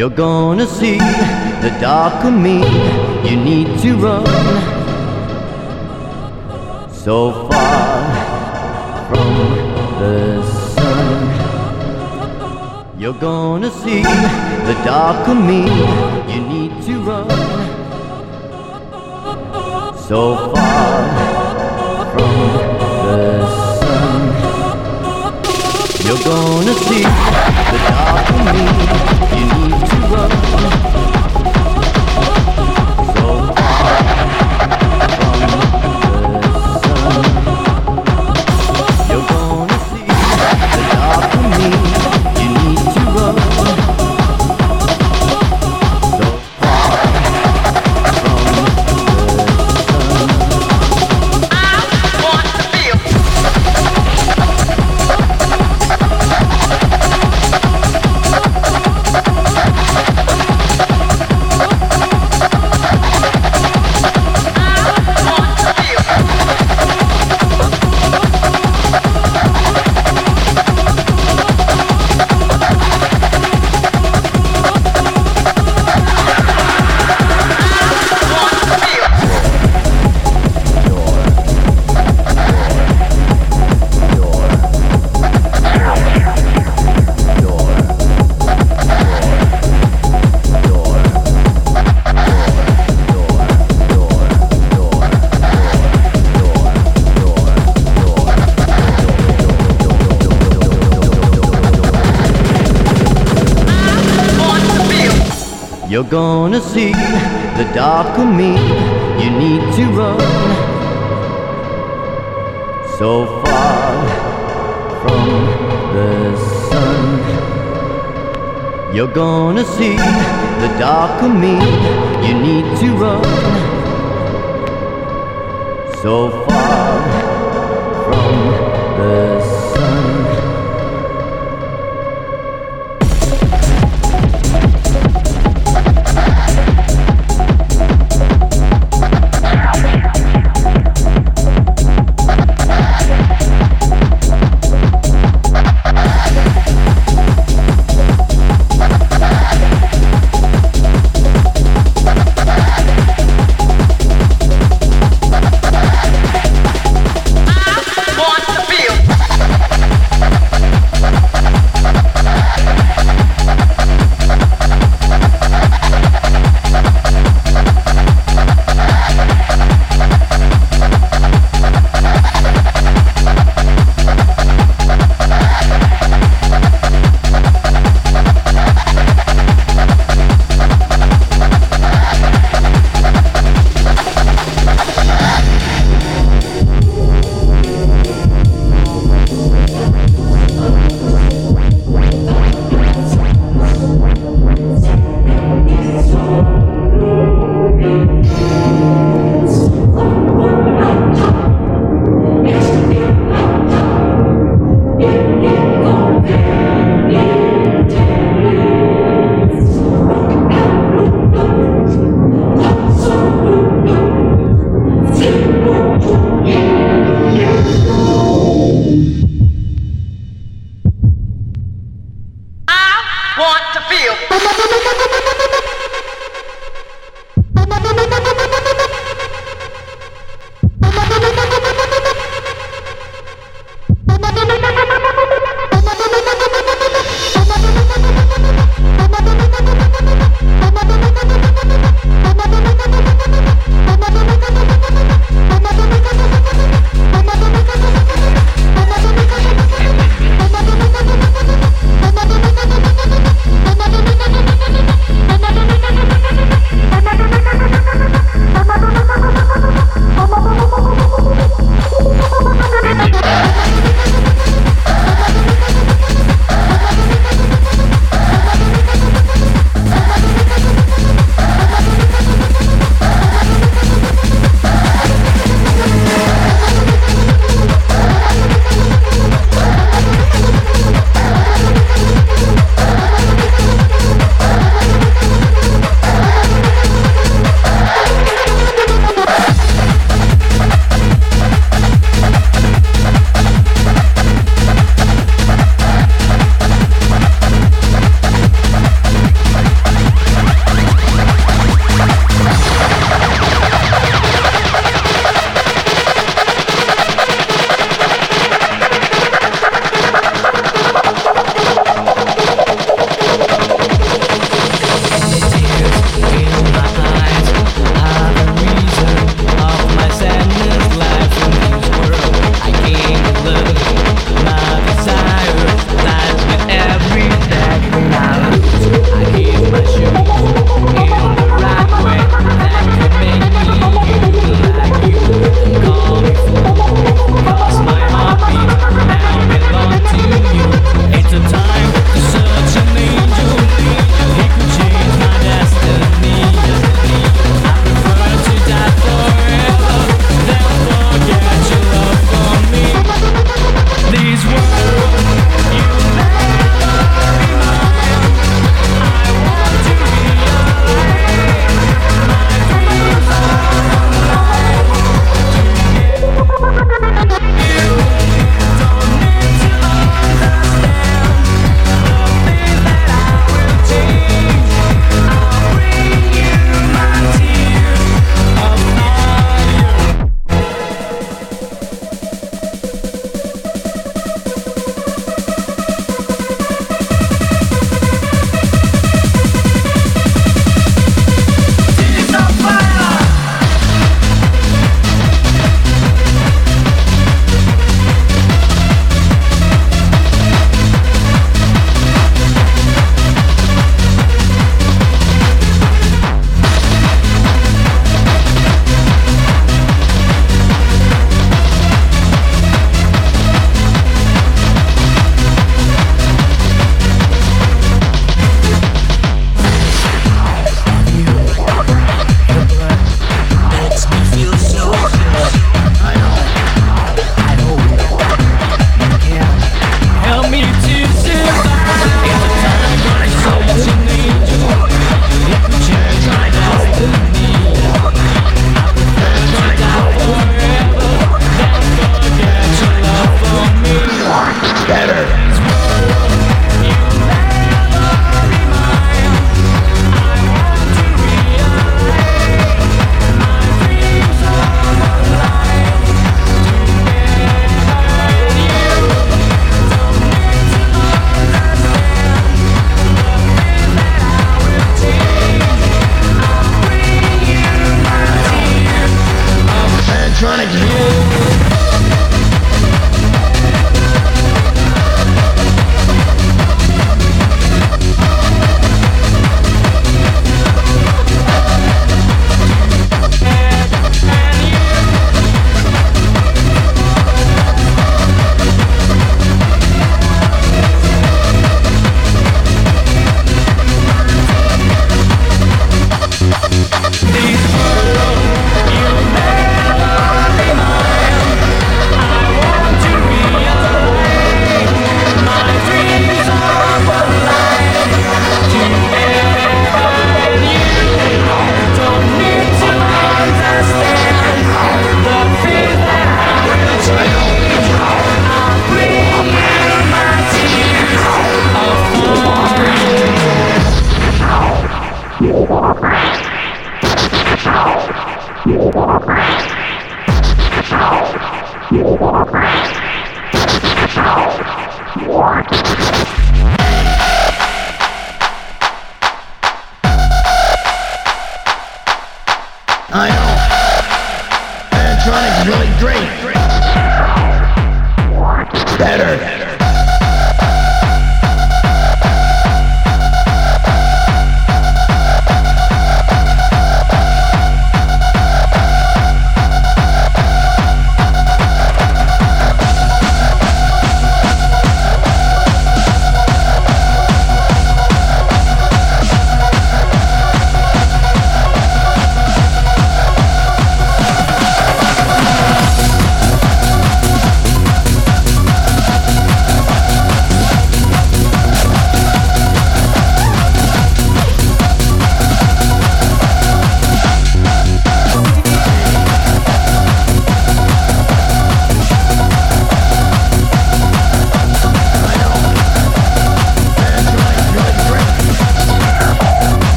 You're gonna see the dark of me. You need to run so far from the sun. You're gonna see the dark of me. You need to run. so far from the sun. You're gonna see the dark in me. You